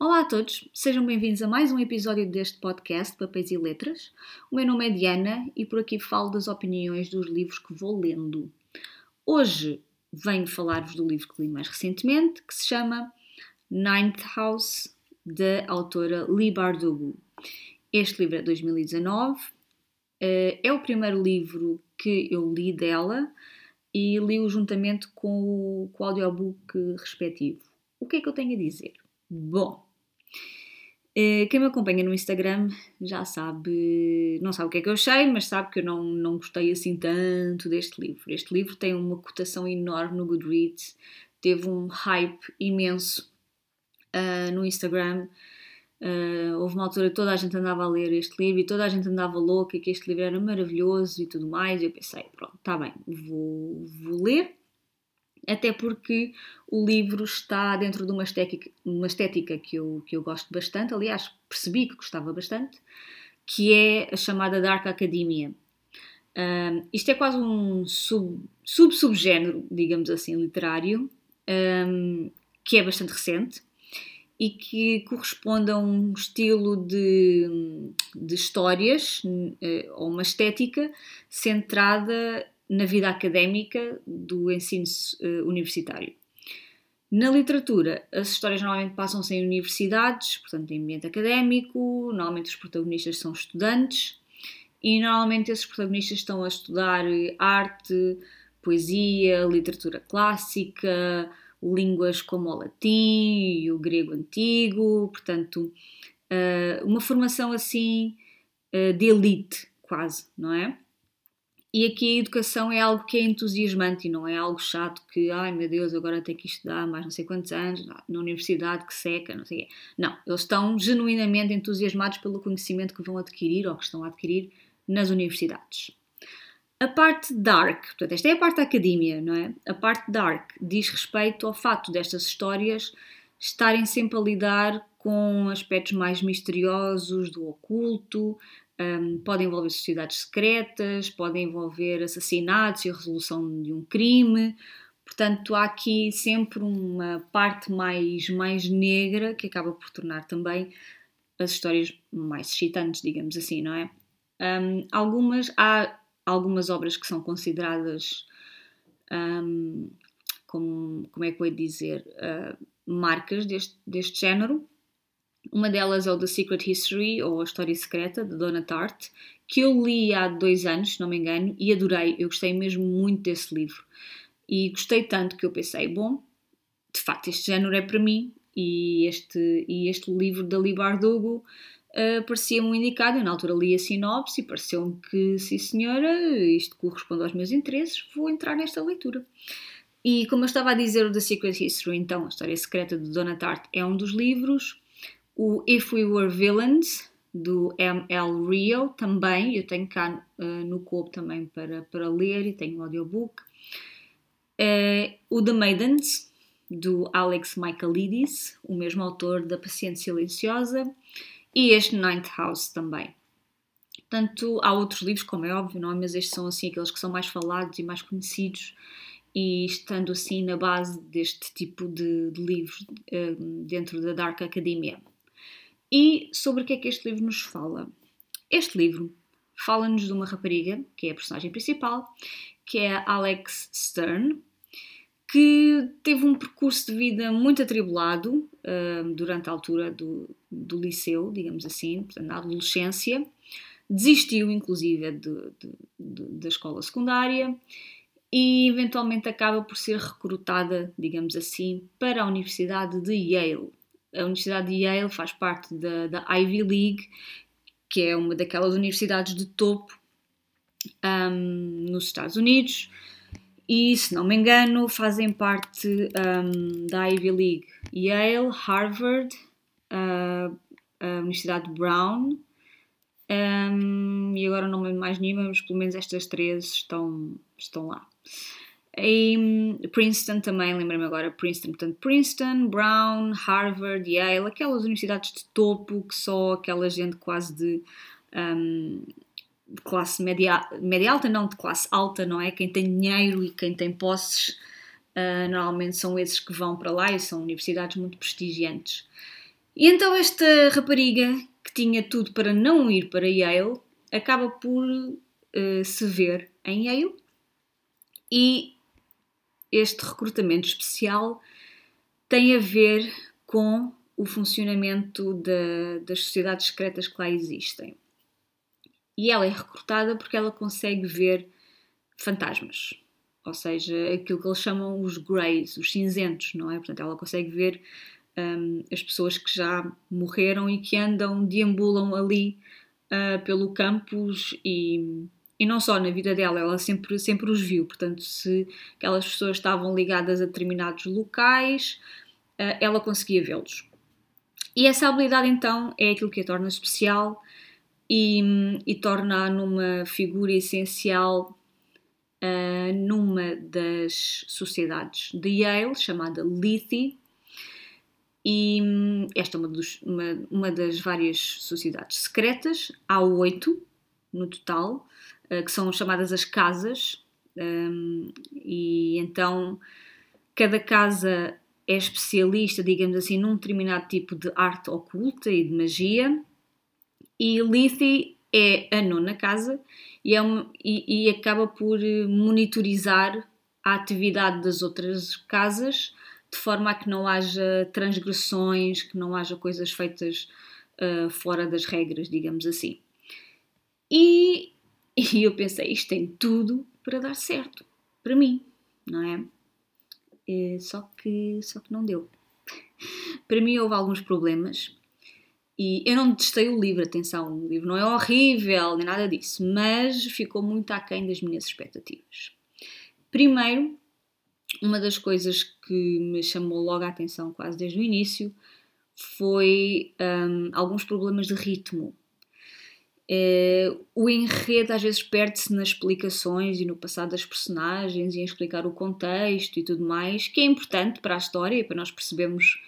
Olá a todos, sejam bem-vindos a mais um episódio deste podcast Papéis e Letras. O meu nome é Diana e por aqui falo das opiniões dos livros que vou lendo. Hoje venho falar-vos do livro que li mais recentemente, que se chama Ninth House, da autora Lee Bardugo. Este livro é de 2019, eh, é o primeiro livro que eu li dela e li-o juntamente com o, audiobook respectivo. O que é que eu tenho a dizer? Bom, quem me acompanha no Instagram já sabe, não sabe o que é que eu achei, mas sabe que eu não, não gostei assim tanto deste livro. Este livro tem uma cotação enorme no Goodreads, teve um hype imenso uh, no Instagram. Uh, houve uma altura que toda a gente andava a ler este livro e toda a gente andava louca que este livro era maravilhoso e tudo mais. E eu pensei, pronto, está bem, vou, vou ler até porque o livro está dentro de uma estética, uma estética que, eu, que eu gosto bastante, aliás, percebi que gostava bastante, que é a chamada Dark Academia. Um, isto é quase um sub-subgénero, sub digamos assim, literário, um, que é bastante recente e que corresponde a um estilo de, de histórias eh, ou uma estética centrada na vida académica do ensino uh, universitário. Na literatura, as histórias normalmente passam-se em universidades, portanto, em ambiente académico, normalmente os protagonistas são estudantes e normalmente esses protagonistas estão a estudar arte, poesia, literatura clássica, línguas como o latim e o grego antigo, portanto, uh, uma formação assim de elite, quase, não é? E aqui a educação é algo que é entusiasmante e não é algo chato que, ai meu Deus, agora tenho que estudar mais não sei quantos anos, na universidade que seca, não sei o quê. Não, eles estão genuinamente entusiasmados pelo conhecimento que vão adquirir ou que estão a adquirir nas universidades. A parte dark, portanto, esta é a parte da academia, não é? A parte dark diz respeito ao fato destas histórias estarem sempre a lidar com aspectos mais misteriosos do oculto, um, pode envolver sociedades secretas, pode envolver assassinatos e a resolução de um crime. Portanto, há aqui sempre uma parte mais, mais negra que acaba por tornar também as histórias mais excitantes, digamos assim, não é? Um, algumas, há algumas obras que são consideradas, um, como, como é que eu ia dizer, uh, marcas deste, deste género, uma delas é o The Secret History, ou A História Secreta, de Donna Tartt, que eu li há dois anos, se não me engano, e adorei. Eu gostei mesmo muito desse livro. E gostei tanto que eu pensei, bom, de facto, este género é para mim. E este, e este livro da Lee Bardugo uh, parecia-me um indicado. Eu, na altura, li a sinopse e pareceu-me que, sim senhora, isto corresponde aos meus interesses, vou entrar nesta leitura. E como eu estava a dizer, o The Secret History, então, A História Secreta de Donna Tartt, é um dos livros o If We Were Villains, do M.L. Rio, também, eu tenho cá uh, no Coop também para, para ler e tenho o audiobook. Uh, o The Maidens, do Alex Michaelidis, o mesmo autor da Paciente Silenciosa, e este Ninth House também. Portanto, há outros livros, como é óbvio, não é? mas estes são assim aqueles que são mais falados e mais conhecidos e estando assim na base deste tipo de, de livros uh, dentro da Dark Academia. E sobre o que é que este livro nos fala? Este livro fala-nos de uma rapariga, que é a personagem principal, que é a Alex Stern, que teve um percurso de vida muito atribulado uh, durante a altura do, do liceu, digamos assim, portanto, na adolescência. Desistiu, inclusive, de, de, de, da escola secundária e eventualmente acaba por ser recrutada, digamos assim, para a Universidade de Yale a Universidade de Yale faz parte da, da Ivy League, que é uma daquelas universidades de topo um, nos Estados Unidos. E, se não me engano, fazem parte um, da Ivy League Yale, Harvard, uh, a Universidade Brown, um, e agora não me lembro mais nenhuma, mas pelo menos estas três estão, estão lá. E Princeton também, lembrei-me agora, Princeton, portanto, Princeton, Brown, Harvard, Yale, aquelas universidades de topo que só aquela gente quase de, um, de classe média, média alta, não de classe alta, não é? Quem tem dinheiro e quem tem posses, uh, normalmente são esses que vão para lá e são universidades muito prestigiantes. E então esta rapariga, que tinha tudo para não ir para Yale, acaba por uh, se ver em Yale e este recrutamento especial tem a ver com o funcionamento de, das sociedades secretas que lá existem. E ela é recrutada porque ela consegue ver fantasmas, ou seja, aquilo que eles chamam os greys, os cinzentos, não é? Portanto, ela consegue ver um, as pessoas que já morreram e que andam, deambulam ali uh, pelo campus e, e não só na vida dela, ela sempre, sempre os viu. Portanto, se aquelas pessoas estavam ligadas a determinados locais, uh, ela conseguia vê-los. E essa habilidade então é aquilo que a torna especial e, e torna-a numa figura essencial uh, numa das sociedades de Yale, chamada Lethe, e esta é uma, dos, uma, uma, das várias sociedades secretas, há oito no total, que são chamadas as casas, um, e então cada casa é especialista, digamos assim, num determinado tipo de arte oculta e de magia, e Lethe é a nona casa e, é uma, e, e acaba por eh, monitorizar a atividade das outras casas de forma a que não haja transgressões, que não haja coisas feitas uh, fora das regras, digamos assim. E, e eu pensei, isto tem tudo para dar certo, para mim, não é? é só, que, só que não deu. para mim houve alguns problemas e eu não detestei o livro, atenção, o livro não é horrível, nem nada disso, mas ficou muito aquém das minhas expectativas. Primeiro, uma das coisas que me chamou logo a atenção quase desde o início foi um, alguns problemas de ritmo. É, o enredo às vezes perde-se nas explicações e no passado das personagens e em explicar o contexto e tudo mais, que é importante para a história, para nós percebermos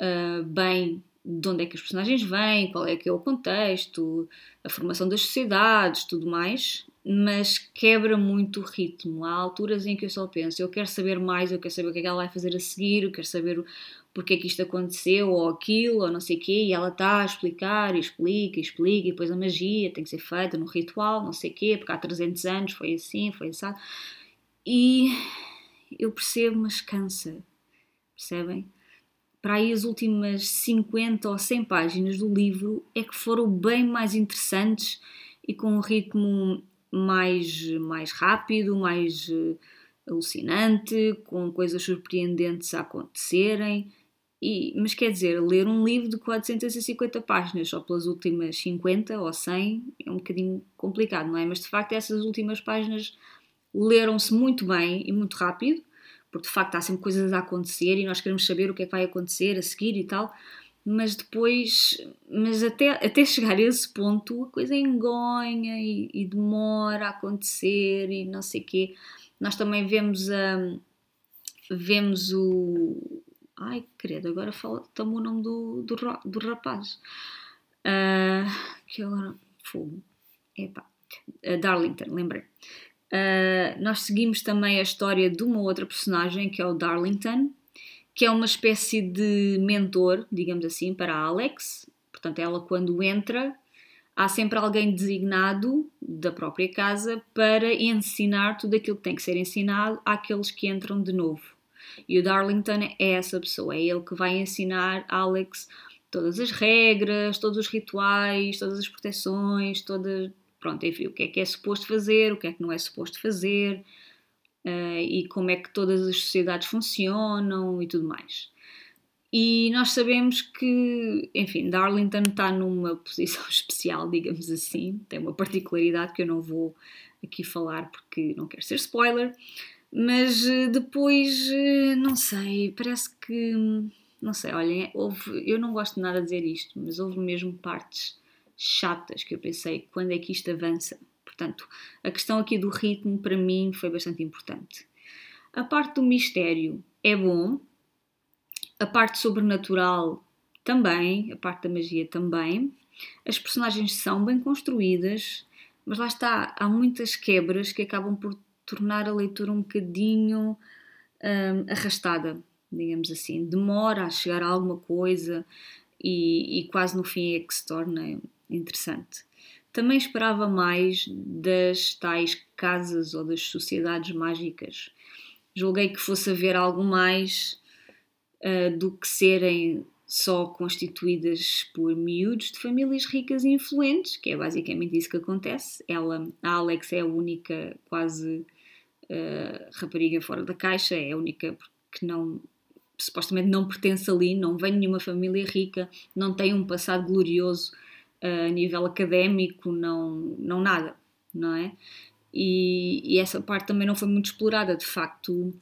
uh, bem de onde é que os personagens vêm, qual é que é o contexto, a formação das sociedades, tudo mais, mas quebra muito o ritmo. Há alturas em que eu só penso, eu quero saber mais, eu quero saber o que é que ela vai fazer a seguir, eu quero saber porque é que isto aconteceu, ou aquilo, ou não sei o quê, e ela está a explicar, e explica, e explica, e depois a magia tem que ser feita no ritual, não sei o quê, porque há 300 anos foi assim, foi assim. E eu percebo, mas cansa, percebem? para aí as últimas 50 ou 100 páginas do livro é que foram bem mais interessantes e com um ritmo mais, mais rápido, mais uh, alucinante, com coisas surpreendentes a acontecerem. E, mas quer dizer, ler um livro de 450 páginas só pelas últimas 50 ou 100 é um bocadinho complicado, não é? Mas de facto essas últimas páginas leram-se muito bem e muito rápido porque de facto há sempre coisas a acontecer e nós queremos saber o que é que vai acontecer a seguir e tal, mas depois, mas até, até chegar a esse ponto a coisa engonha e, e demora a acontecer e não sei quê. Nós também vemos a. Um, vemos o. Ai, credo, agora falta-me o nome do, do, do rapaz. Uh, que agora. Fogo. Epá. Uh, Darlington, lembrei. Uh, nós seguimos também a história de uma outra personagem que é o Darlington, que é uma espécie de mentor, digamos assim, para a Alex. Portanto, ela quando entra, há sempre alguém designado da própria casa para ensinar tudo aquilo que tem que ser ensinado àqueles que entram de novo. E o Darlington é essa pessoa, é ele que vai ensinar a Alex todas as regras, todos os rituais, todas as proteções, toda, pronto, enfim, o que é que é suposto fazer, o que é que não é suposto fazer uh, e como é que todas as sociedades funcionam e tudo mais. E nós sabemos que, enfim, Darlington está numa posição especial, digamos assim, tem uma particularidade que eu não vou aqui falar porque não quero ser spoiler, mas eh, depois, eh, não sei, parece que, não sei, olhem, houve, eu não gosto de nada de dizer isto, mas houve mesmo partes chatas que eu pensei quando é que isto avança. Portanto, a questão aqui do ritmo para mim foi bastante importante. A parte do mistério é bom, a parte sobrenatural também, a parte da magia também. As personagens são bem construídas, mas lá está, há muitas quebras que acabam por tornar a leitura um bocadinho hum, arrastada, digamos assim. Demora a chegar a alguma coisa e, e quase no fim é que se torna interessante. Também esperava mais das tais casas ou das sociedades mágicas. Julguei que fosse haver algo mais uh, do que serem só constituídas por miúdos de famílias ricas e influentes, que é basicamente isso que acontece. Ela, a Alex é a única quase uh, rapariga fora da caixa, é a única que não supostamente não pertence ali, não vem de nenhuma família rica, não tem um passado glorioso a nível académico, não, não nada, não é? E, e essa parte também não foi muito explorada, de facto.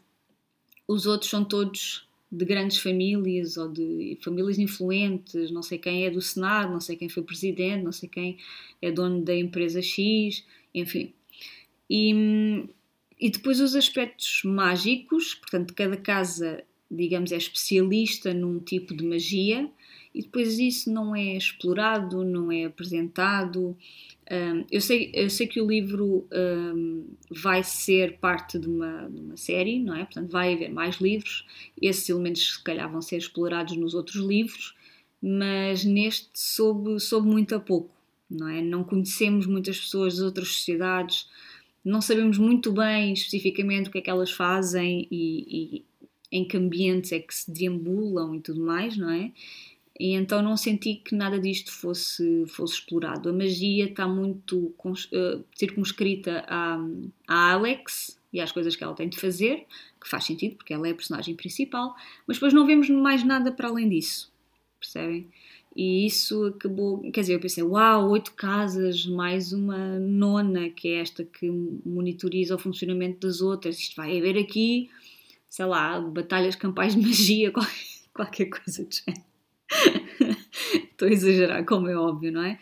Os outros são todos de grandes famílias ou de famílias influentes, não sei quem é do Senado, não sei quem foi presidente, não sei quem é dono da empresa X, enfim. E, e depois os aspectos mágicos, portanto, cada casa, digamos, é especialista num tipo de magia e depois isso não é explorado, não é apresentado. Eu, sei, eu sei que o livro vai ser parte de uma, de uma série, não é? Portanto, vai haver mais livros. Esses elementos, se calhar, vão ser explorados nos outros livros, mas neste soube, soube muito a pouco, não é? Não conhecemos muitas pessoas das outras sociedades, não sabemos muito bem especificamente o que é que elas fazem e, e em que ambientes é que se deambulam e tudo mais, não é? E então não senti que nada disto fosse, fosse explorado. A magia está muito uh, circunscrita à, à Alex e às coisas que ela tem de fazer, que faz sentido porque ela é a personagem principal, mas depois não vemos mais nada para além disso, percebem? E isso acabou, quer dizer, eu pensei, uau, oito casas, mais uma nona, que é esta que monitoriza o funcionamento das outras. Isto vai haver aqui, sei lá, batalhas campais de magia, qualquer, qualquer coisa do género. Estou a exagerar, como é óbvio, não é?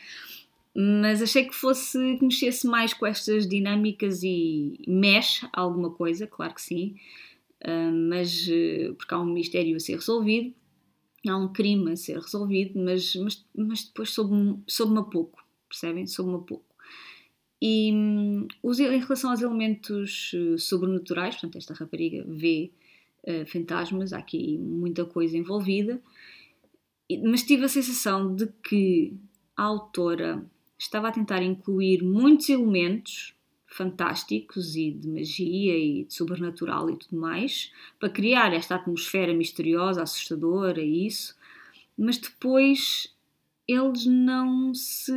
Mas achei que fosse que mexesse mais com estas dinâmicas e mexe alguma coisa, claro que sim, uh, mas uh, porque há um mistério a ser resolvido, há um crime a ser resolvido, mas, mas, mas depois soube-me soube a pouco, percebem? Soube-me a pouco. E um, em relação aos elementos uh, sobrenaturais, portanto, esta rapariga vê uh, fantasmas, há aqui muita coisa envolvida mas tive a sensação de que a autora estava a tentar incluir muitos elementos fantásticos e de magia e de sobrenatural e tudo mais, para criar esta atmosfera misteriosa, assustadora e isso, mas depois eles não se,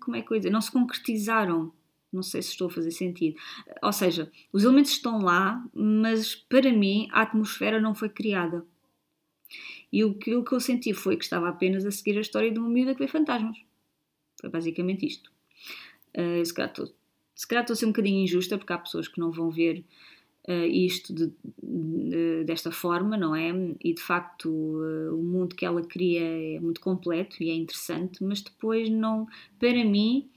como é que eu ia dizer, não se concretizaram. Não sei se estou a fazer sentido. Ou seja, os elementos estão lá, mas para mim a atmosfera não foi criada. E aquilo que eu senti foi que estava apenas a seguir a história de uma miúda que vê fantasmas. Foi basicamente isto. Uh, se calhar estou a ser um bocadinho injusta, porque há pessoas que não vão ver uh, isto de, de, desta forma, não é? E de facto uh, o mundo que ela cria é muito completo e é interessante, mas depois não, para mim,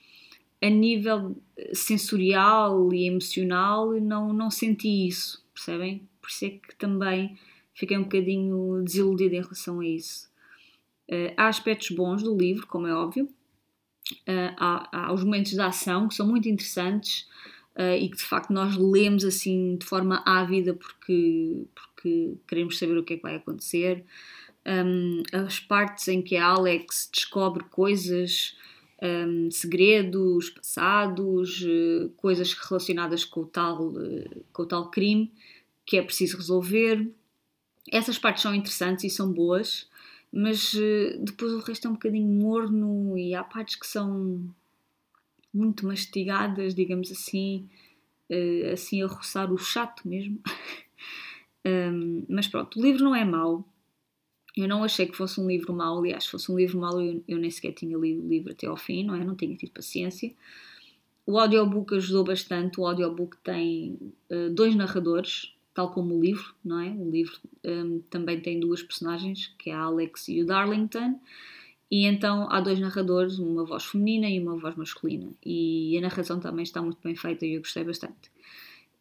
a nível sensorial e emocional, não, não senti isso, percebem? Por isso é que também fiquei um bocadinho desiludida em relação a isso. Uh, há aspectos bons do livro, como é óbvio, uh, há, há, os momentos de ação que são muito interessantes uh, e que de facto nós lemos assim de forma ávida porque, porque queremos saber o que é que vai acontecer. Um, as partes em que a Alex descobre coisas, um, segredos passados, coisas relacionadas com o tal, com o tal crime que é preciso resolver essas partes são interessantes e são boas, mas eh, depois o resto é um bocadinho morno e há partes que são muito mastigadas, digamos assim, eh, assim a roçar o chato mesmo. um, mas pronto, o livro não é mau. Eu não achei que fosse um livro mau, aliás, se fosse um livro mau eu, eu nem sequer tinha lido o livro até ao fim, não é? Não tinha tido paciência. O audiobook ajudou bastante. O audiobook tem uh, dois narradores, tal como o livro, não é? O livro um, também tem duas personagens, que é a Alex e o Darlington, e então há dois narradores, uma voz feminina e uma voz masculina, e a narração também está muito bem feita e eu gostei bastante.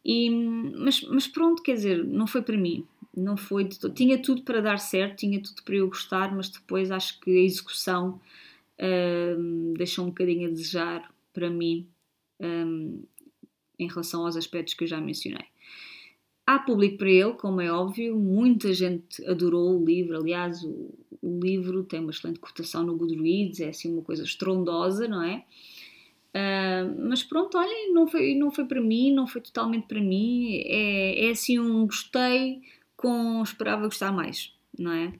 E, mas, mas pronto, quer dizer, não foi para mim, não foi tinha tudo para dar certo, tinha tudo para eu gostar, mas depois acho que a execução um, deixou um bocadinho a desejar para mim um, em relação aos aspectos que eu já mencionei. Há público para ele, como é óbvio, muita gente adorou o livro. Aliás, o, o livro tem uma excelente cotação no Goodreads, é assim uma coisa estrondosa, não é? Uh, mas pronto, olhem, não foi, não foi para mim, não foi totalmente para mim. É, é assim um gostei com esperava gostar mais, não é?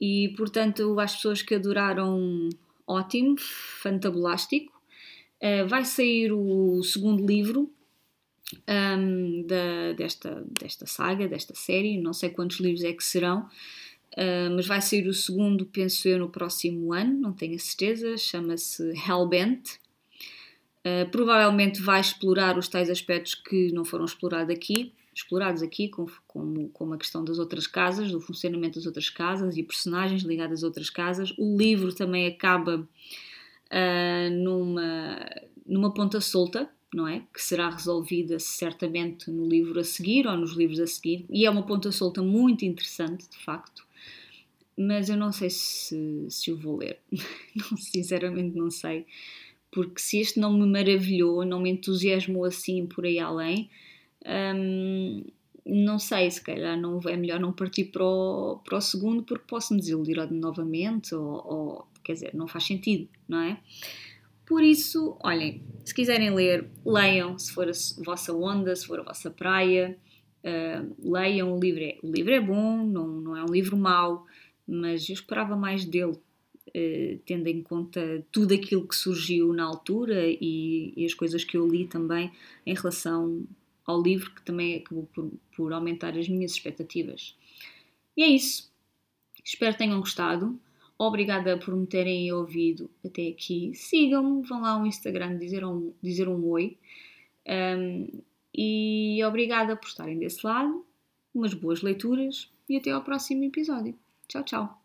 E portanto, às pessoas que adoraram, ótimo, fantabulástico. Uh, vai sair o segundo livro um, da, desta, desta saga, desta série. Não sei quantos livros é que serão, uh, mas vai sair o segundo, penso eu, no próximo ano, não tenho a certeza. Chama-se Hellbent. Uh, provavelmente vai explorar os tais aspectos que não foram explorados aqui, explorados aqui, como, como, a questão das outras casas, do funcionamento das outras casas e personagens ligados às outras casas. O livro também acaba uh, numa, numa ponta solta, não é? Que será resolvida certamente no livro a seguir ou nos livros a seguir, e é uma ponta solta muito interessante, de facto, mas eu não sei se, se o vou ler, não, sinceramente não sei, porque se este não me maravilhou, não me entusiasmou assim por aí além, hum, não sei, se calhar não, é melhor não partir para o, para o segundo porque posso me desiludir novamente, ou, ou quer dizer, não faz sentido, não é? Por isso, olhem, se quiserem ler, leiam, se for a vossa onda, se for a vossa praia, uh, leiam, o livro, é, o livro é bom, não, não é um livro mau, mas eu esperava mais dele, uh, tendo em conta tudo aquilo que surgiu na altura e, e, as coisas que eu li também em relação ao livro, que também acabou por, por aumentar as minhas expectativas. E é isso. Espero que tenham gostado. Obrigada por me terem ouvido até aqui. Sigam-me, vão lá ao Instagram dizer um, dizer um oi. Um, e obrigada por estarem desse lado. Umas boas leituras e até ao próximo episódio. Tchau, tchau.